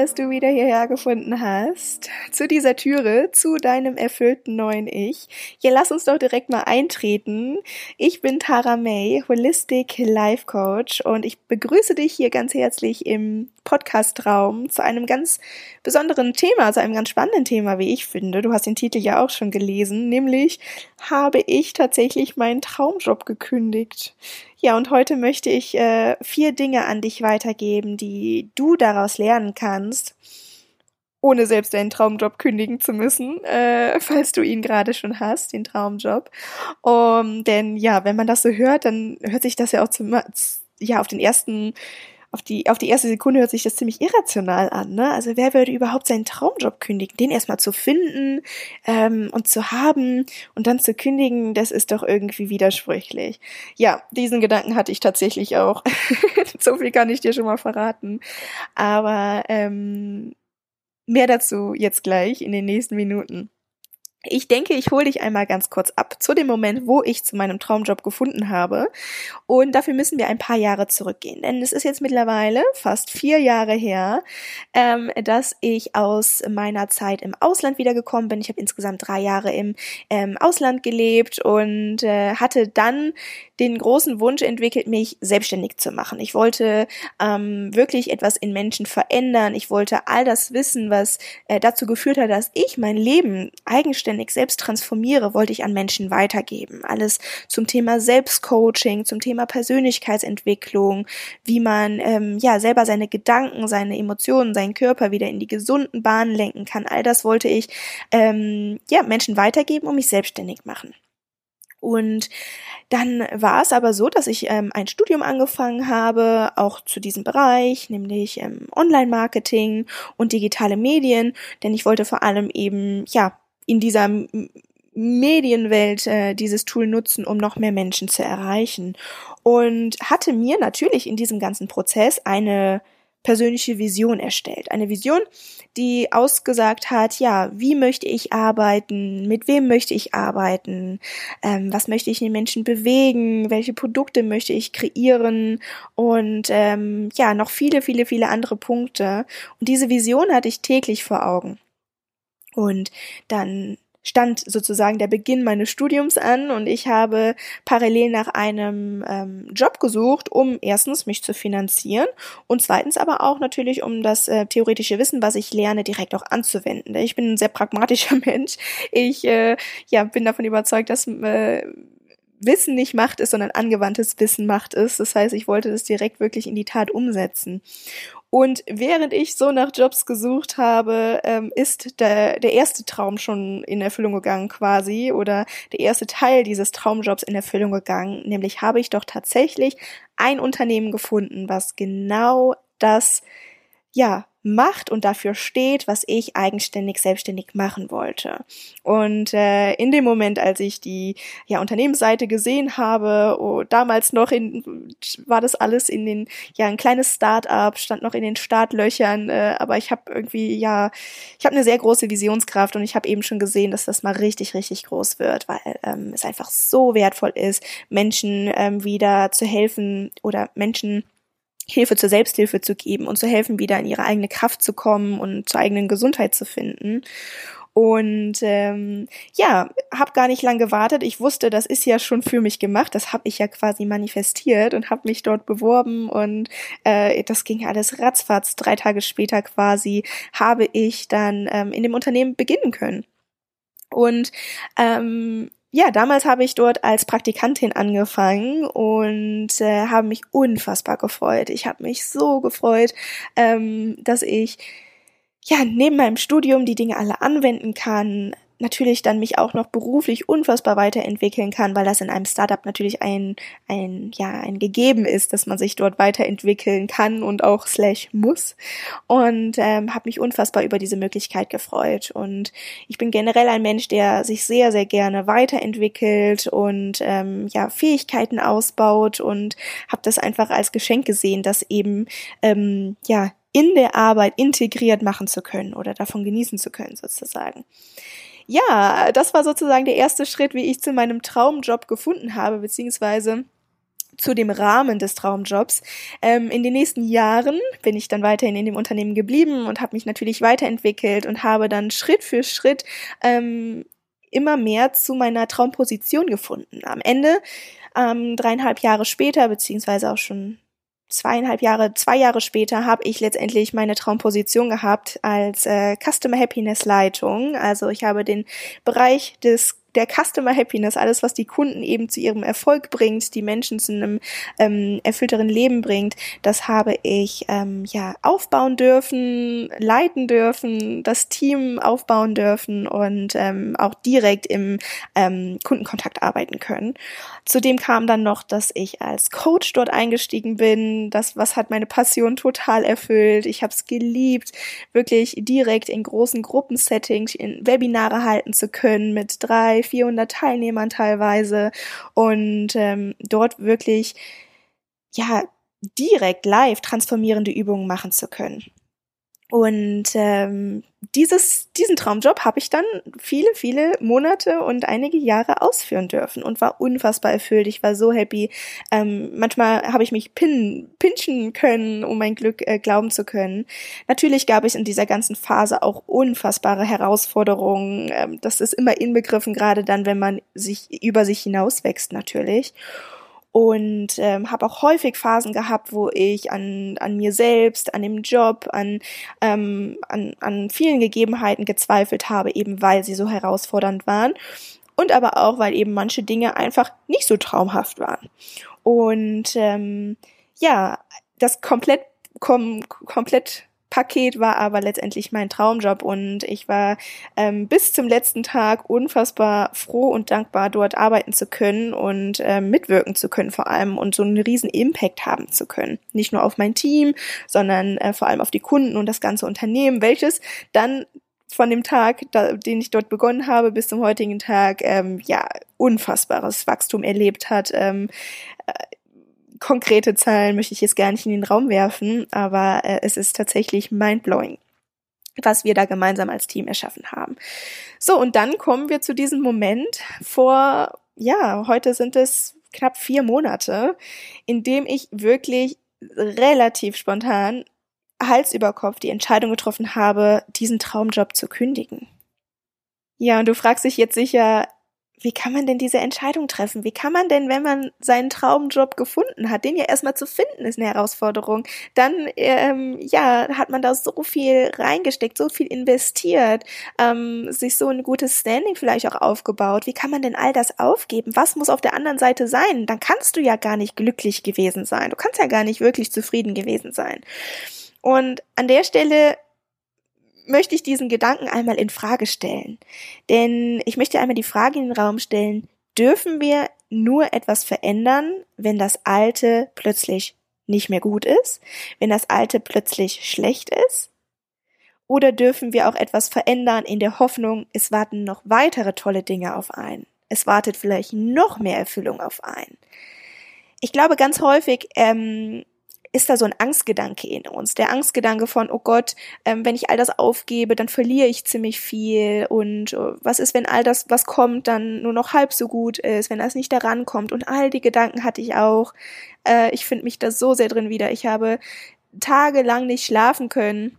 dass du wieder hierher gefunden hast. Zu dieser Türe, zu deinem erfüllten neuen Ich. Ja, lass uns doch direkt mal eintreten. Ich bin Tara May, Holistic Life Coach und ich begrüße dich hier ganz herzlich im Podcast-Raum zu einem ganz besonderen Thema, zu einem ganz spannenden Thema, wie ich finde. Du hast den Titel ja auch schon gelesen, nämlich habe ich tatsächlich meinen Traumjob gekündigt. Ja, und heute möchte ich äh, vier Dinge an dich weitergeben, die du daraus lernen kannst, ohne selbst deinen Traumjob kündigen zu müssen, äh, falls du ihn gerade schon hast, den Traumjob. Um, denn ja, wenn man das so hört, dann hört sich das ja auch zum, ja auf den ersten auf die, auf die erste Sekunde hört sich das ziemlich irrational an. Ne? Also wer würde überhaupt seinen Traumjob kündigen? Den erstmal zu finden ähm, und zu haben und dann zu kündigen, das ist doch irgendwie widersprüchlich. Ja, diesen Gedanken hatte ich tatsächlich auch. so viel kann ich dir schon mal verraten. Aber ähm, mehr dazu jetzt gleich in den nächsten Minuten. Ich denke, ich hole dich einmal ganz kurz ab zu dem Moment, wo ich zu meinem Traumjob gefunden habe. Und dafür müssen wir ein paar Jahre zurückgehen. Denn es ist jetzt mittlerweile fast vier Jahre her, ähm, dass ich aus meiner Zeit im Ausland wiedergekommen bin. Ich habe insgesamt drei Jahre im ähm, Ausland gelebt und äh, hatte dann den großen Wunsch entwickelt, mich selbstständig zu machen. Ich wollte ähm, wirklich etwas in Menschen verändern. Ich wollte all das Wissen, was äh, dazu geführt hat, dass ich mein Leben eigenständig selbst transformiere, wollte ich an Menschen weitergeben. Alles zum Thema Selbstcoaching, zum Thema Persönlichkeitsentwicklung, wie man ähm, ja selber seine Gedanken, seine Emotionen, seinen Körper wieder in die gesunden Bahnen lenken kann. All das wollte ich ähm, ja Menschen weitergeben und mich selbstständig machen. Und dann war es aber so, dass ich ähm, ein Studium angefangen habe, auch zu diesem Bereich, nämlich ähm, Online-Marketing und digitale Medien, denn ich wollte vor allem eben, ja, in dieser Medienwelt äh, dieses Tool nutzen, um noch mehr Menschen zu erreichen. Und hatte mir natürlich in diesem ganzen Prozess eine persönliche Vision erstellt. Eine Vision, die ausgesagt hat, ja, wie möchte ich arbeiten, mit wem möchte ich arbeiten, ähm, was möchte ich den Menschen bewegen, welche Produkte möchte ich kreieren und ähm, ja, noch viele, viele, viele andere Punkte. Und diese Vision hatte ich täglich vor Augen. Und dann stand sozusagen der Beginn meines Studiums an und ich habe parallel nach einem ähm, Job gesucht, um erstens mich zu finanzieren und zweitens aber auch natürlich, um das äh, theoretische Wissen, was ich lerne, direkt auch anzuwenden. Ich bin ein sehr pragmatischer Mensch. Ich äh, ja, bin davon überzeugt, dass äh, Wissen nicht Macht ist, sondern angewandtes Wissen Macht ist. Das heißt, ich wollte das direkt wirklich in die Tat umsetzen. Und während ich so nach Jobs gesucht habe, ähm, ist der, der erste Traum schon in Erfüllung gegangen quasi oder der erste Teil dieses Traumjobs in Erfüllung gegangen. Nämlich habe ich doch tatsächlich ein Unternehmen gefunden, was genau das, ja, macht und dafür steht, was ich eigenständig selbstständig machen wollte. Und äh, in dem Moment, als ich die ja Unternehmensseite gesehen habe, oh, damals noch in war das alles in den ja ein kleines Start-up, stand noch in den Startlöchern, äh, aber ich habe irgendwie ja ich habe eine sehr große Visionskraft und ich habe eben schon gesehen, dass das mal richtig richtig groß wird, weil ähm, es einfach so wertvoll ist, Menschen ähm, wieder zu helfen oder Menschen Hilfe zur Selbsthilfe zu geben und zu helfen, wieder in ihre eigene Kraft zu kommen und zur eigenen Gesundheit zu finden. Und ähm, ja, habe gar nicht lang gewartet. Ich wusste, das ist ja schon für mich gemacht. Das habe ich ja quasi manifestiert und habe mich dort beworben. Und äh, das ging alles ratzfatz. Drei Tage später quasi habe ich dann ähm, in dem Unternehmen beginnen können. Und ähm, ja, damals habe ich dort als Praktikantin angefangen und äh, habe mich unfassbar gefreut. Ich habe mich so gefreut, ähm, dass ich ja neben meinem Studium die Dinge alle anwenden kann, natürlich dann mich auch noch beruflich unfassbar weiterentwickeln kann, weil das in einem Startup natürlich ein, ein, ja, ein gegeben ist, dass man sich dort weiterentwickeln kann und auch slash muss. Und ähm, habe mich unfassbar über diese Möglichkeit gefreut. Und ich bin generell ein Mensch, der sich sehr, sehr gerne weiterentwickelt und ähm, ja, Fähigkeiten ausbaut und habe das einfach als Geschenk gesehen, dass eben ähm, ja in der Arbeit integriert machen zu können oder davon genießen zu können sozusagen ja, das war sozusagen der erste Schritt, wie ich zu meinem Traumjob gefunden habe, beziehungsweise zu dem Rahmen des Traumjobs. Ähm, in den nächsten Jahren bin ich dann weiterhin in dem Unternehmen geblieben und habe mich natürlich weiterentwickelt und habe dann Schritt für Schritt ähm, immer mehr zu meiner Traumposition gefunden. Am Ende, ähm, dreieinhalb Jahre später, beziehungsweise auch schon zweieinhalb Jahre, zwei Jahre später habe ich letztendlich meine Traumposition gehabt als äh, Customer Happiness Leitung. Also ich habe den Bereich des der Customer Happiness, alles, was die Kunden eben zu ihrem Erfolg bringt, die Menschen zu einem ähm, erfüllteren Leben bringt, das habe ich ähm, ja aufbauen dürfen, leiten dürfen, das Team aufbauen dürfen und ähm, auch direkt im ähm, Kundenkontakt arbeiten können. Zudem kam dann noch, dass ich als Coach dort eingestiegen bin. Das, was hat meine Passion total erfüllt. Ich habe es geliebt, wirklich direkt in großen Gruppensettings in Webinare halten zu können mit drei 400 Teilnehmern teilweise und ähm, dort wirklich ja direkt live transformierende Übungen machen zu können. Und ähm, dieses, diesen Traumjob habe ich dann viele, viele Monate und einige Jahre ausführen dürfen und war unfassbar erfüllt. Ich war so happy. Ähm, manchmal habe ich mich pin, pinchen können, um mein Glück äh, glauben zu können. Natürlich gab es in dieser ganzen Phase auch unfassbare Herausforderungen. Ähm, das ist immer inbegriffen, gerade dann, wenn man sich über sich hinauswächst natürlich und ähm, habe auch häufig Phasen gehabt, wo ich an, an mir selbst, an dem Job, an, ähm, an, an vielen Gegebenheiten gezweifelt habe, eben weil sie so herausfordernd waren und aber auch, weil eben manche Dinge einfach nicht so traumhaft waren. Und ähm, ja, das komplett kom komplett Paket war aber letztendlich mein Traumjob und ich war ähm, bis zum letzten Tag unfassbar froh und dankbar, dort arbeiten zu können und ähm, mitwirken zu können vor allem und so einen riesen Impact haben zu können. Nicht nur auf mein Team, sondern äh, vor allem auf die Kunden und das ganze Unternehmen, welches dann von dem Tag, da, den ich dort begonnen habe, bis zum heutigen Tag, ähm, ja, unfassbares Wachstum erlebt hat. Ähm, äh, konkrete Zahlen möchte ich jetzt gar nicht in den Raum werfen, aber äh, es ist tatsächlich mindblowing was wir da gemeinsam als Team erschaffen haben. So, und dann kommen wir zu diesem Moment vor, ja, heute sind es knapp vier Monate, in dem ich wirklich relativ spontan Hals über Kopf die Entscheidung getroffen habe, diesen Traumjob zu kündigen. Ja, und du fragst dich jetzt sicher, wie kann man denn diese Entscheidung treffen? Wie kann man denn, wenn man seinen Traumjob gefunden hat, den ja erstmal zu finden, ist eine Herausforderung, dann ähm, ja hat man da so viel reingesteckt, so viel investiert, ähm, sich so ein gutes Standing vielleicht auch aufgebaut. Wie kann man denn all das aufgeben? Was muss auf der anderen Seite sein? Dann kannst du ja gar nicht glücklich gewesen sein. Du kannst ja gar nicht wirklich zufrieden gewesen sein. Und an der Stelle möchte ich diesen Gedanken einmal in Frage stellen. Denn ich möchte einmal die Frage in den Raum stellen, dürfen wir nur etwas verändern, wenn das Alte plötzlich nicht mehr gut ist, wenn das Alte plötzlich schlecht ist? Oder dürfen wir auch etwas verändern in der Hoffnung, es warten noch weitere tolle Dinge auf einen? Es wartet vielleicht noch mehr Erfüllung auf einen. Ich glaube, ganz häufig ähm, ist da so ein Angstgedanke in uns. Der Angstgedanke von, oh Gott, ähm, wenn ich all das aufgebe, dann verliere ich ziemlich viel. Und uh, was ist, wenn all das, was kommt, dann nur noch halb so gut ist, wenn das nicht daran kommt? Und all die Gedanken hatte ich auch. Äh, ich finde mich da so sehr drin wieder. Ich habe tagelang nicht schlafen können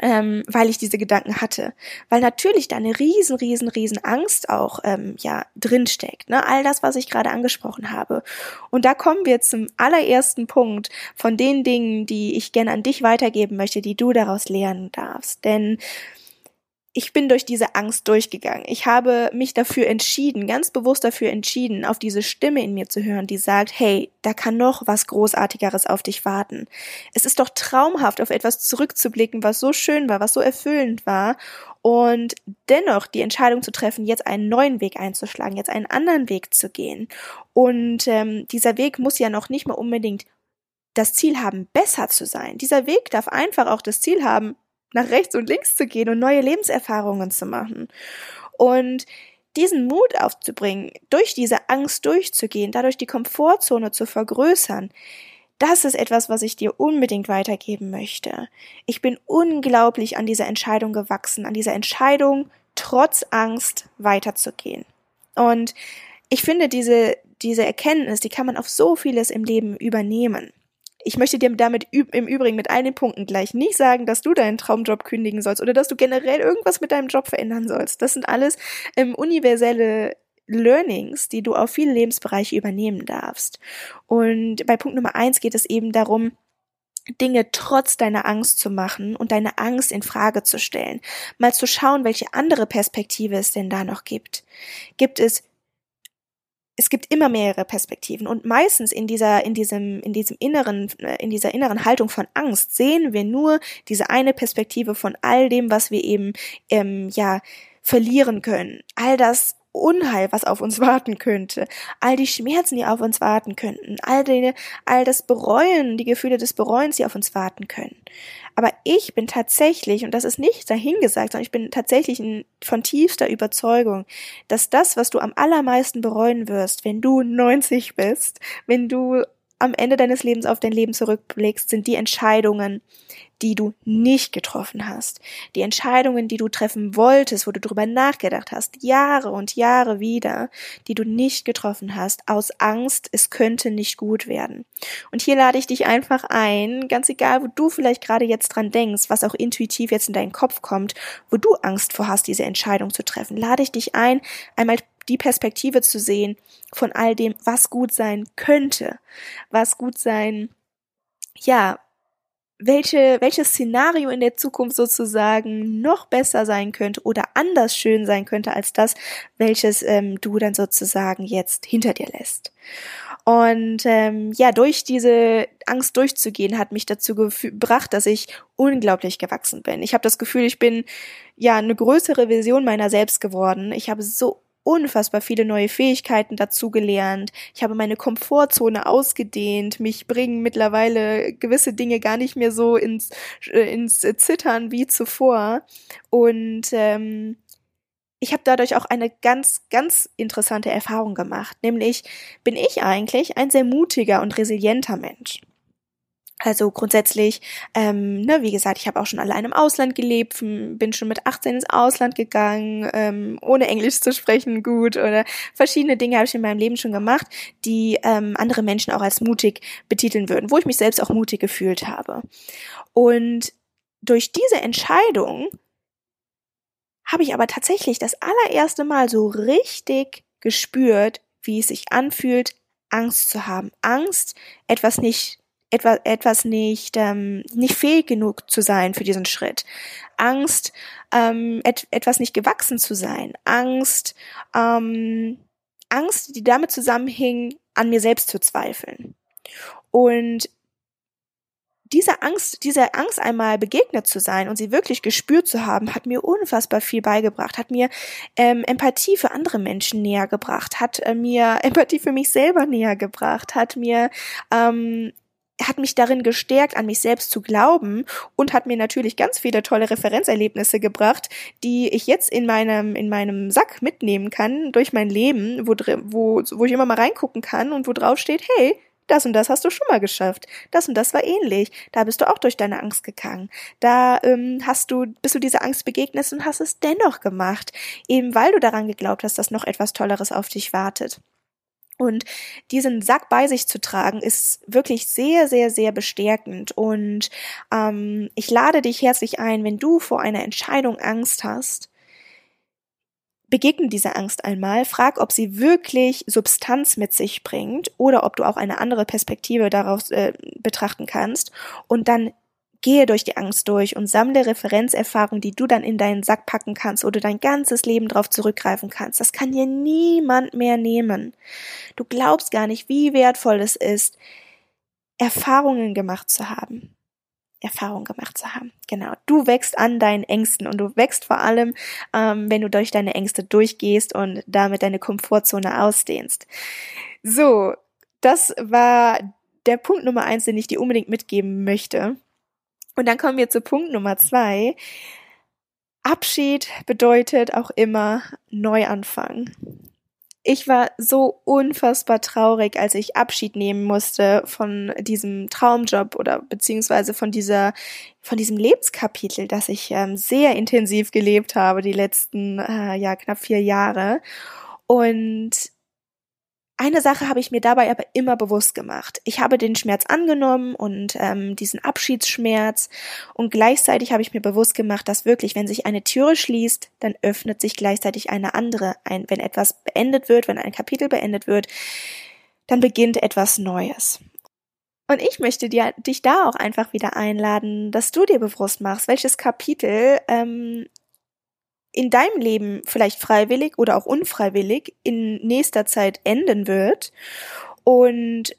ähm, weil ich diese Gedanken hatte. Weil natürlich da eine riesen, riesen, riesen Angst auch ähm, ja drinsteckt. Ne? All das, was ich gerade angesprochen habe. Und da kommen wir zum allerersten Punkt von den Dingen, die ich gerne an dich weitergeben möchte, die du daraus lernen darfst. Denn ich bin durch diese Angst durchgegangen. Ich habe mich dafür entschieden, ganz bewusst dafür entschieden, auf diese Stimme in mir zu hören, die sagt, hey, da kann noch was Großartigeres auf dich warten. Es ist doch traumhaft, auf etwas zurückzublicken, was so schön war, was so erfüllend war und dennoch die Entscheidung zu treffen, jetzt einen neuen Weg einzuschlagen, jetzt einen anderen Weg zu gehen. Und ähm, dieser Weg muss ja noch nicht mal unbedingt das Ziel haben, besser zu sein. Dieser Weg darf einfach auch das Ziel haben, nach rechts und links zu gehen und neue Lebenserfahrungen zu machen. Und diesen Mut aufzubringen, durch diese Angst durchzugehen, dadurch die Komfortzone zu vergrößern, das ist etwas, was ich dir unbedingt weitergeben möchte. Ich bin unglaublich an dieser Entscheidung gewachsen, an dieser Entscheidung, trotz Angst weiterzugehen. Und ich finde diese, diese Erkenntnis, die kann man auf so vieles im Leben übernehmen. Ich möchte dir damit im Übrigen mit all den Punkten gleich nicht sagen, dass du deinen Traumjob kündigen sollst oder dass du generell irgendwas mit deinem Job verändern sollst. Das sind alles ähm, universelle Learnings, die du auf viele Lebensbereiche übernehmen darfst. Und bei Punkt Nummer eins geht es eben darum, Dinge trotz deiner Angst zu machen und deine Angst in Frage zu stellen. Mal zu schauen, welche andere Perspektive es denn da noch gibt. Gibt es es gibt immer mehrere Perspektiven und meistens in dieser in diesem in diesem inneren äh, in dieser inneren Haltung von Angst sehen wir nur diese eine Perspektive von all dem, was wir eben ähm, ja verlieren können. All das Unheil, was auf uns warten könnte, all die Schmerzen, die auf uns warten könnten, all, die, all das Bereuen, die Gefühle des Bereuens, die auf uns warten können. Aber ich bin tatsächlich, und das ist nicht dahingesagt, sondern ich bin tatsächlich von tiefster Überzeugung, dass das, was du am allermeisten bereuen wirst, wenn du 90 bist, wenn du am Ende deines Lebens auf dein Leben zurückblickst, sind die Entscheidungen, die du nicht getroffen hast. Die Entscheidungen, die du treffen wolltest, wo du drüber nachgedacht hast, Jahre und Jahre wieder, die du nicht getroffen hast, aus Angst, es könnte nicht gut werden. Und hier lade ich dich einfach ein, ganz egal, wo du vielleicht gerade jetzt dran denkst, was auch intuitiv jetzt in deinen Kopf kommt, wo du Angst vor hast, diese Entscheidung zu treffen, lade ich dich ein, einmal die Perspektive zu sehen von all dem, was gut sein könnte, was gut sein, ja, welche, welches Szenario in der Zukunft sozusagen noch besser sein könnte oder anders schön sein könnte als das, welches ähm, du dann sozusagen jetzt hinter dir lässt. Und ähm, ja, durch diese Angst durchzugehen, hat mich dazu gebracht, dass ich unglaublich gewachsen bin. Ich habe das Gefühl, ich bin ja eine größere Version meiner selbst geworden. Ich habe so unfassbar viele neue Fähigkeiten dazugelernt. Ich habe meine Komfortzone ausgedehnt. Mich bringen mittlerweile gewisse Dinge gar nicht mehr so ins, äh, ins Zittern wie zuvor. Und ähm, ich habe dadurch auch eine ganz, ganz interessante Erfahrung gemacht. Nämlich bin ich eigentlich ein sehr mutiger und resilienter Mensch. Also grundsätzlich, ähm, ne, wie gesagt, ich habe auch schon allein im Ausland gelebt, bin schon mit 18 ins Ausland gegangen, ähm, ohne Englisch zu sprechen, gut oder verschiedene Dinge habe ich in meinem Leben schon gemacht, die ähm, andere Menschen auch als mutig betiteln würden, wo ich mich selbst auch mutig gefühlt habe. Und durch diese Entscheidung habe ich aber tatsächlich das allererste Mal so richtig gespürt, wie es sich anfühlt, Angst zu haben. Angst, etwas nicht etwas, etwas nicht, ähm, nicht fähig genug zu sein für diesen Schritt. Angst, ähm, et, etwas nicht gewachsen zu sein. Angst, ähm, Angst, die damit zusammenhing, an mir selbst zu zweifeln. Und diese Angst, dieser Angst einmal begegnet zu sein und sie wirklich gespürt zu haben, hat mir unfassbar viel beigebracht, hat mir ähm, Empathie für andere Menschen näher gebracht, hat äh, mir Empathie für mich selber näher gebracht, hat mir ähm, hat mich darin gestärkt, an mich selbst zu glauben und hat mir natürlich ganz viele tolle Referenzerlebnisse gebracht, die ich jetzt in meinem, in meinem Sack mitnehmen kann durch mein Leben, wo, wo, wo ich immer mal reingucken kann und wo drauf steht, hey, das und das hast du schon mal geschafft. Das und das war ähnlich. Da bist du auch durch deine Angst gegangen. Da ähm, hast du, bist du dieser Angst begegnet und hast es dennoch gemacht, eben weil du daran geglaubt hast, dass noch etwas Tolleres auf dich wartet. Und diesen Sack bei sich zu tragen, ist wirklich sehr, sehr, sehr bestärkend. Und ähm, ich lade dich herzlich ein, wenn du vor einer Entscheidung Angst hast, begegne dieser Angst einmal, frag, ob sie wirklich Substanz mit sich bringt oder ob du auch eine andere Perspektive daraus äh, betrachten kannst und dann Gehe durch die Angst durch und sammle Referenzerfahrungen, die du dann in deinen Sack packen kannst oder dein ganzes Leben darauf zurückgreifen kannst. Das kann dir niemand mehr nehmen. Du glaubst gar nicht, wie wertvoll es ist, Erfahrungen gemacht zu haben. Erfahrung gemacht zu haben. Genau. Du wächst an deinen Ängsten und du wächst vor allem, ähm, wenn du durch deine Ängste durchgehst und damit deine Komfortzone ausdehnst. So, das war der Punkt Nummer eins, den ich dir unbedingt mitgeben möchte. Und dann kommen wir zu Punkt Nummer zwei. Abschied bedeutet auch immer Neuanfang. Ich war so unfassbar traurig, als ich Abschied nehmen musste von diesem Traumjob oder beziehungsweise von dieser, von diesem Lebenskapitel, das ich ähm, sehr intensiv gelebt habe die letzten, äh, ja, knapp vier Jahre. Und eine Sache habe ich mir dabei aber immer bewusst gemacht. Ich habe den Schmerz angenommen und ähm, diesen Abschiedsschmerz und gleichzeitig habe ich mir bewusst gemacht, dass wirklich, wenn sich eine Türe schließt, dann öffnet sich gleichzeitig eine andere. Ein, wenn etwas beendet wird, wenn ein Kapitel beendet wird, dann beginnt etwas Neues. Und ich möchte dir, dich da auch einfach wieder einladen, dass du dir bewusst machst, welches Kapitel ähm, in deinem Leben vielleicht freiwillig oder auch unfreiwillig in nächster Zeit enden wird und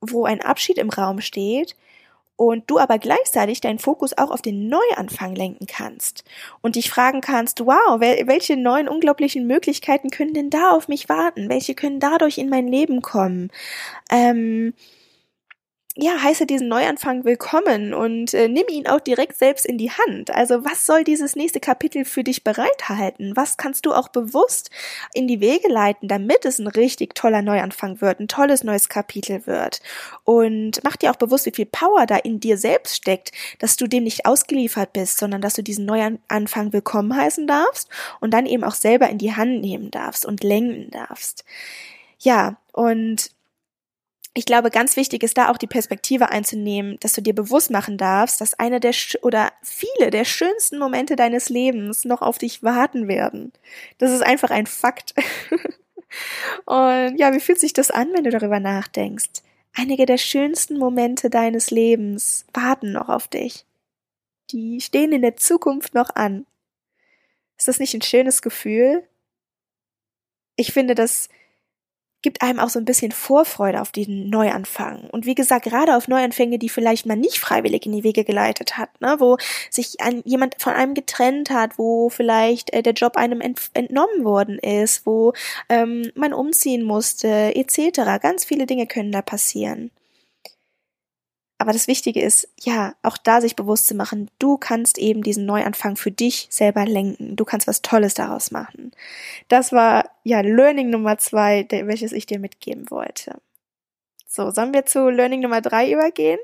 wo ein Abschied im Raum steht und du aber gleichzeitig deinen Fokus auch auf den Neuanfang lenken kannst und dich fragen kannst, wow, welche neuen unglaublichen Möglichkeiten können denn da auf mich warten? Welche können dadurch in mein Leben kommen? Ähm, ja, heiße diesen Neuanfang willkommen und äh, nimm ihn auch direkt selbst in die Hand. Also was soll dieses nächste Kapitel für dich bereithalten? Was kannst du auch bewusst in die Wege leiten, damit es ein richtig toller Neuanfang wird, ein tolles neues Kapitel wird? Und mach dir auch bewusst, wie viel Power da in dir selbst steckt, dass du dem nicht ausgeliefert bist, sondern dass du diesen Neuanfang willkommen heißen darfst und dann eben auch selber in die Hand nehmen darfst und lenken darfst. Ja, und ich glaube, ganz wichtig ist da auch die Perspektive einzunehmen, dass du dir bewusst machen darfst, dass eine der oder viele der schönsten Momente deines Lebens noch auf dich warten werden. Das ist einfach ein Fakt. Und ja, wie fühlt sich das an, wenn du darüber nachdenkst? Einige der schönsten Momente deines Lebens warten noch auf dich. Die stehen in der Zukunft noch an. Ist das nicht ein schönes Gefühl? Ich finde, das gibt einem auch so ein bisschen Vorfreude auf den Neuanfang. Und wie gesagt, gerade auf Neuanfänge, die vielleicht man nicht freiwillig in die Wege geleitet hat, ne, wo sich ein, jemand von einem getrennt hat, wo vielleicht äh, der Job einem ent entnommen worden ist, wo ähm, man umziehen musste, etc. Ganz viele Dinge können da passieren. Aber das Wichtige ist, ja, auch da sich bewusst zu machen, du kannst eben diesen Neuanfang für dich selber lenken. Du kannst was Tolles daraus machen. Das war ja Learning Nummer zwei, welches ich dir mitgeben wollte. So, sollen wir zu Learning Nummer drei übergehen?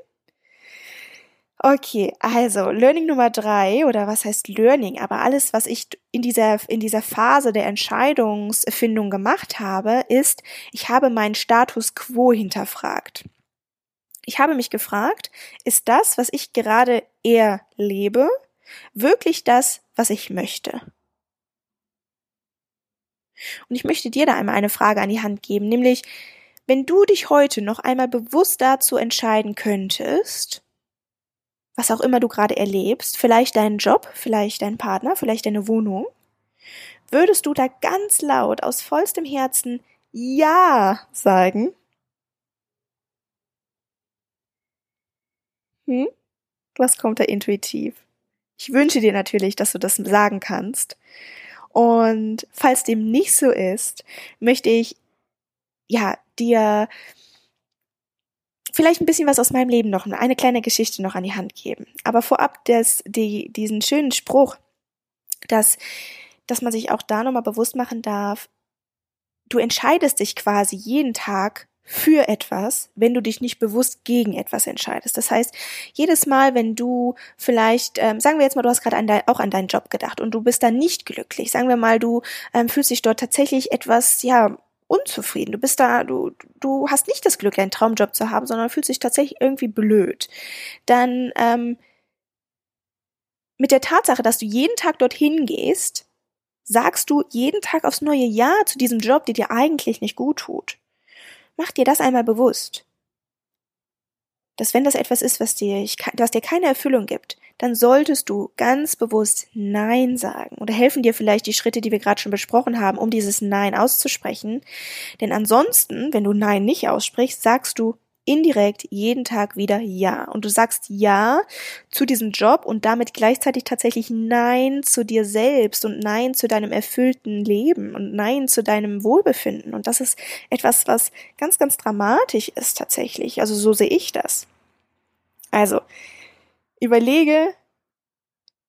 Okay, also Learning Nummer drei oder was heißt Learning? Aber alles, was ich in dieser in dieser Phase der Entscheidungsfindung gemacht habe, ist, ich habe meinen Status quo hinterfragt. Ich habe mich gefragt, ist das, was ich gerade eher lebe, wirklich das, was ich möchte? Und ich möchte dir da einmal eine Frage an die Hand geben, nämlich, wenn du dich heute noch einmal bewusst dazu entscheiden könntest, was auch immer du gerade erlebst, vielleicht deinen Job, vielleicht deinen Partner, vielleicht deine Wohnung, würdest du da ganz laut aus vollstem Herzen Ja sagen? Hm? Was kommt da intuitiv? Ich wünsche dir natürlich, dass du das sagen kannst. Und falls dem nicht so ist, möchte ich ja dir vielleicht ein bisschen was aus meinem Leben noch, eine kleine Geschichte noch an die Hand geben. Aber vorab des, die, diesen schönen Spruch, dass, dass man sich auch da nochmal bewusst machen darf, du entscheidest dich quasi jeden Tag für etwas, wenn du dich nicht bewusst gegen etwas entscheidest. Das heißt, jedes Mal, wenn du vielleicht, ähm, sagen wir jetzt mal, du hast gerade auch an deinen Job gedacht und du bist da nicht glücklich. Sagen wir mal, du ähm, fühlst dich dort tatsächlich etwas, ja, unzufrieden. Du bist da, du, du hast nicht das Glück, einen Traumjob zu haben, sondern fühlst dich tatsächlich irgendwie blöd. Dann ähm, mit der Tatsache, dass du jeden Tag dorthin gehst, sagst du jeden Tag aufs neue Ja zu diesem Job, der dir eigentlich nicht gut tut. Mach dir das einmal bewusst. Dass wenn das etwas ist, was dir, was dir keine Erfüllung gibt, dann solltest du ganz bewusst Nein sagen. Oder helfen dir vielleicht die Schritte, die wir gerade schon besprochen haben, um dieses Nein auszusprechen. Denn ansonsten, wenn du Nein nicht aussprichst, sagst du indirekt jeden Tag wieder Ja. Und du sagst Ja zu diesem Job und damit gleichzeitig tatsächlich Nein zu dir selbst und Nein zu deinem erfüllten Leben und Nein zu deinem Wohlbefinden. Und das ist etwas, was ganz, ganz dramatisch ist tatsächlich. Also so sehe ich das. Also, überlege,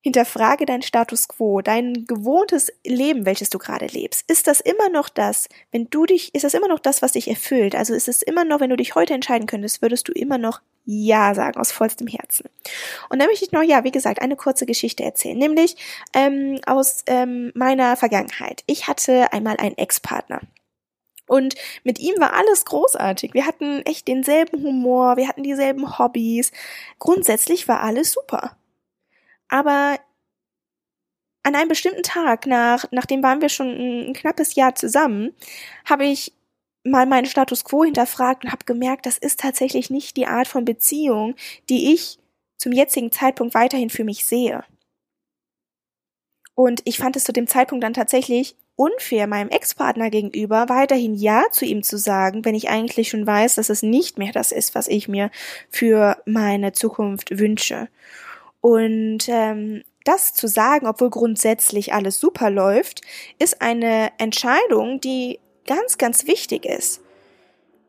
Hinterfrage dein Status quo, dein gewohntes Leben, welches du gerade lebst. Ist das immer noch das, wenn du dich, ist das immer noch das, was dich erfüllt? Also ist es immer noch, wenn du dich heute entscheiden könntest, würdest du immer noch Ja sagen aus vollstem Herzen. Und dann möchte ich noch, ja, wie gesagt, eine kurze Geschichte erzählen, nämlich ähm, aus ähm, meiner Vergangenheit. Ich hatte einmal einen Ex-Partner. Und mit ihm war alles großartig. Wir hatten echt denselben Humor, wir hatten dieselben Hobbys. Grundsätzlich war alles super. Aber an einem bestimmten Tag, nach, nachdem waren wir schon ein, ein knappes Jahr zusammen, habe ich mal meinen Status quo hinterfragt und habe gemerkt, das ist tatsächlich nicht die Art von Beziehung, die ich zum jetzigen Zeitpunkt weiterhin für mich sehe. Und ich fand es zu dem Zeitpunkt dann tatsächlich unfair meinem Ex-Partner gegenüber, weiterhin Ja zu ihm zu sagen, wenn ich eigentlich schon weiß, dass es nicht mehr das ist, was ich mir für meine Zukunft wünsche. Und ähm, das zu sagen, obwohl grundsätzlich alles super läuft, ist eine Entscheidung, die ganz, ganz wichtig ist,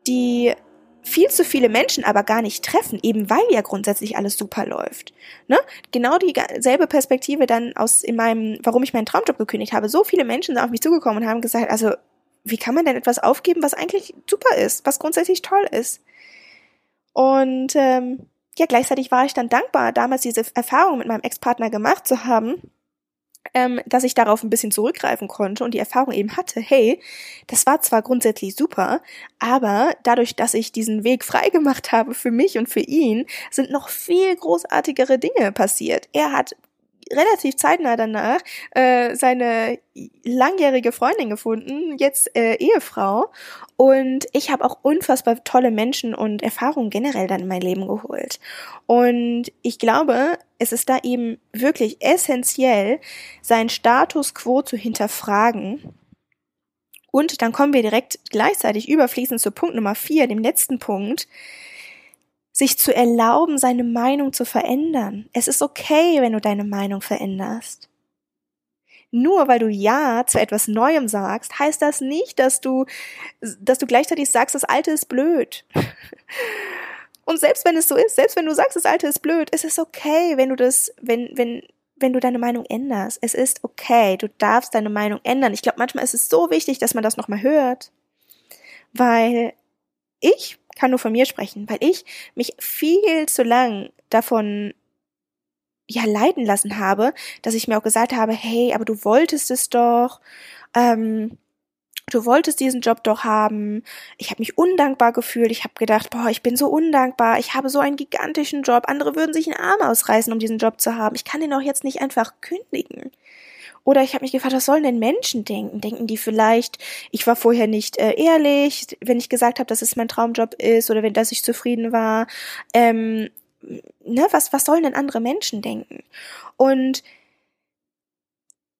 die viel zu viele Menschen aber gar nicht treffen, eben weil ja grundsätzlich alles super läuft. Ne? Genau dieselbe Perspektive dann aus in meinem, warum ich meinen Traumjob gekündigt habe. So viele Menschen sind auf mich zugekommen und haben gesagt, also wie kann man denn etwas aufgeben, was eigentlich super ist, was grundsätzlich toll ist? Und ähm, ja, gleichzeitig war ich dann dankbar, damals diese Erfahrung mit meinem Ex-Partner gemacht zu haben, ähm, dass ich darauf ein bisschen zurückgreifen konnte und die Erfahrung eben hatte, hey, das war zwar grundsätzlich super, aber dadurch, dass ich diesen Weg frei gemacht habe für mich und für ihn, sind noch viel großartigere Dinge passiert. Er hat relativ zeitnah danach äh, seine langjährige Freundin gefunden, jetzt äh, Ehefrau. Und ich habe auch unfassbar tolle Menschen und Erfahrungen generell dann in mein Leben geholt. Und ich glaube, es ist da eben wirklich essentiell, seinen Status quo zu hinterfragen. Und dann kommen wir direkt gleichzeitig überfließend zu Punkt Nummer vier, dem letzten Punkt sich zu erlauben, seine Meinung zu verändern. Es ist okay, wenn du deine Meinung veränderst. Nur weil du Ja zu etwas Neuem sagst, heißt das nicht, dass du, dass du gleichzeitig sagst, das Alte ist blöd. Und selbst wenn es so ist, selbst wenn du sagst, das Alte ist blöd, ist es okay, wenn du das, wenn, wenn, wenn du deine Meinung änderst. Es ist okay, du darfst deine Meinung ändern. Ich glaube, manchmal ist es so wichtig, dass man das nochmal hört, weil ich kann nur von mir sprechen, weil ich mich viel zu lang davon ja leiden lassen habe, dass ich mir auch gesagt habe, hey, aber du wolltest es doch, ähm, du wolltest diesen Job doch haben. Ich habe mich undankbar gefühlt. Ich habe gedacht, boah, ich bin so undankbar. Ich habe so einen gigantischen Job. Andere würden sich einen Arm ausreißen, um diesen Job zu haben. Ich kann den auch jetzt nicht einfach kündigen. Oder ich habe mich gefragt, was sollen denn Menschen denken? Denken die vielleicht, ich war vorher nicht äh, ehrlich, wenn ich gesagt habe, dass es mein Traumjob ist oder wenn dass ich zufrieden war. Ähm, ne, was, was sollen denn andere Menschen denken? Und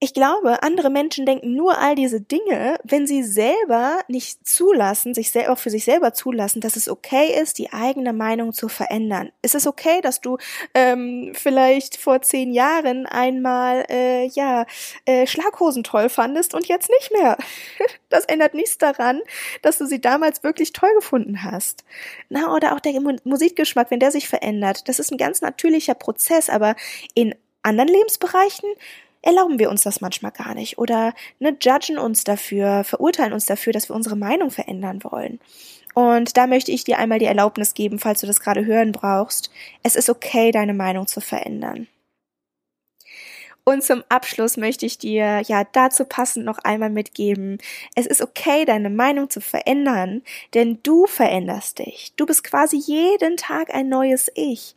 ich glaube, andere Menschen denken nur all diese Dinge, wenn sie selber nicht zulassen, sich selber auch für sich selber zulassen, dass es okay ist, die eigene Meinung zu verändern. Es ist okay, dass du ähm, vielleicht vor zehn Jahren einmal äh, ja äh, Schlaghosen toll fandest und jetzt nicht mehr. Das ändert nichts daran, dass du sie damals wirklich toll gefunden hast. Na oder auch der Musikgeschmack, wenn der sich verändert, das ist ein ganz natürlicher Prozess, aber in anderen Lebensbereichen erlauben wir uns das manchmal gar nicht oder ne, judgen uns dafür, verurteilen uns dafür, dass wir unsere Meinung verändern wollen. Und da möchte ich dir einmal die Erlaubnis geben, falls du das gerade hören brauchst. Es ist okay, deine Meinung zu verändern. Und zum Abschluss möchte ich dir ja dazu passend noch einmal mitgeben. Es ist okay, deine Meinung zu verändern, denn du veränderst dich. Du bist quasi jeden Tag ein neues Ich.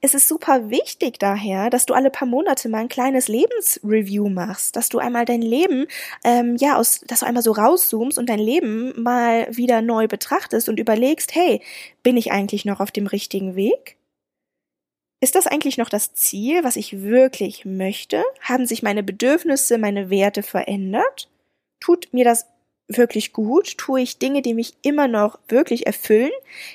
Es ist super wichtig daher, dass du alle paar Monate mal ein kleines Lebensreview machst, dass du einmal dein Leben, ähm, ja, aus, dass du einmal so rauszoomst und dein Leben mal wieder neu betrachtest und überlegst, hey, bin ich eigentlich noch auf dem richtigen Weg? Ist das eigentlich noch das Ziel, was ich wirklich möchte? Haben sich meine Bedürfnisse, meine Werte verändert? Tut mir das wirklich gut? Tue ich Dinge, die mich immer noch wirklich erfüllen?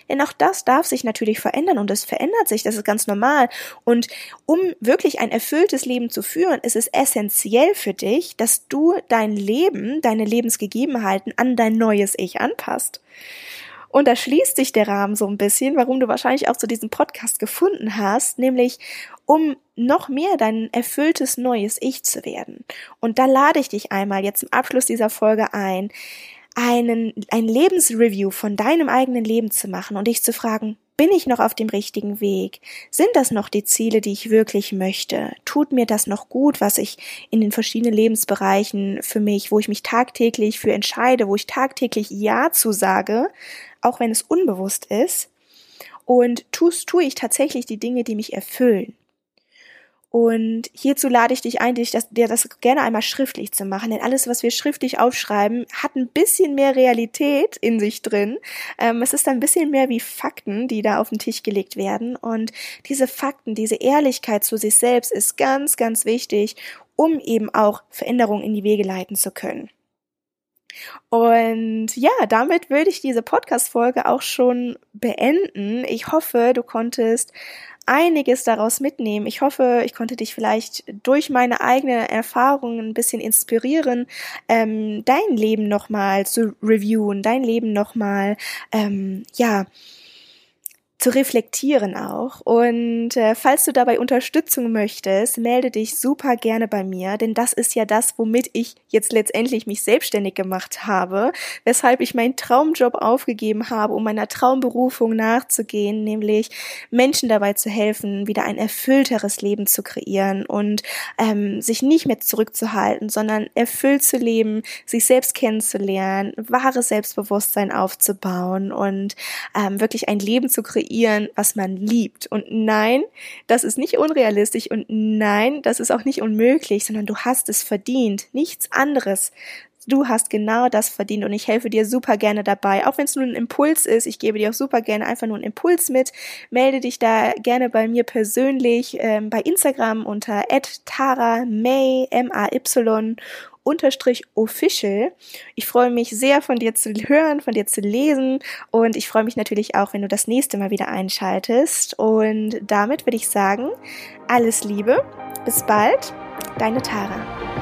Denn auch das darf sich natürlich verändern und es verändert sich, das ist ganz normal. Und um wirklich ein erfülltes Leben zu führen, ist es essentiell für dich, dass du dein Leben, deine Lebensgegebenheiten an dein neues Ich anpasst. Und da schließt sich der Rahmen so ein bisschen, warum du wahrscheinlich auch zu diesem Podcast gefunden hast, nämlich um noch mehr dein erfülltes neues Ich zu werden. Und da lade ich dich einmal jetzt zum Abschluss dieser Folge ein, einen, ein Lebensreview von deinem eigenen Leben zu machen und dich zu fragen, Bin ich noch auf dem richtigen Weg? Sind das noch die Ziele, die ich wirklich möchte? Tut mir das noch gut, was ich in den verschiedenen Lebensbereichen für mich, wo ich mich tagtäglich für entscheide, wo ich tagtäglich Ja zu sage, auch wenn es unbewusst ist? Und tust, tue ich tatsächlich die Dinge, die mich erfüllen? Und hierzu lade ich dich ein, dich das, dir das gerne einmal schriftlich zu machen, denn alles, was wir schriftlich aufschreiben, hat ein bisschen mehr Realität in sich drin. Ähm, es ist ein bisschen mehr wie Fakten, die da auf den Tisch gelegt werden. Und diese Fakten, diese Ehrlichkeit zu sich selbst ist ganz, ganz wichtig, um eben auch Veränderungen in die Wege leiten zu können. Und ja, damit würde ich diese Podcast-Folge auch schon beenden. Ich hoffe, du konntest einiges daraus mitnehmen. Ich hoffe, ich konnte dich vielleicht durch meine eigenen Erfahrungen ein bisschen inspirieren, ähm, dein Leben nochmal zu reviewen, dein Leben nochmal, ähm, ja, zu reflektieren auch. Und äh, falls du dabei Unterstützung möchtest, melde dich super gerne bei mir, denn das ist ja das, womit ich jetzt letztendlich mich selbstständig gemacht habe, weshalb ich meinen Traumjob aufgegeben habe, um meiner Traumberufung nachzugehen, nämlich Menschen dabei zu helfen, wieder ein erfüllteres Leben zu kreieren und ähm, sich nicht mehr zurückzuhalten, sondern erfüllt zu leben, sich selbst kennenzulernen, wahres Selbstbewusstsein aufzubauen und ähm, wirklich ein Leben zu kreieren, kreieren, was man liebt. Und nein, das ist nicht unrealistisch und nein, das ist auch nicht unmöglich, sondern du hast es verdient. Nichts anderes. Du hast genau das verdient und ich helfe dir super gerne dabei. Auch wenn es nur ein Impuls ist, ich gebe dir auch super gerne einfach nur einen Impuls mit. Melde dich da gerne bei mir persönlich ähm, bei Instagram unter @tara may m a y official. Ich freue mich sehr von dir zu hören, von dir zu lesen und ich freue mich natürlich auch, wenn du das nächste Mal wieder einschaltest. Und damit würde ich sagen, alles Liebe, bis bald, deine Tara.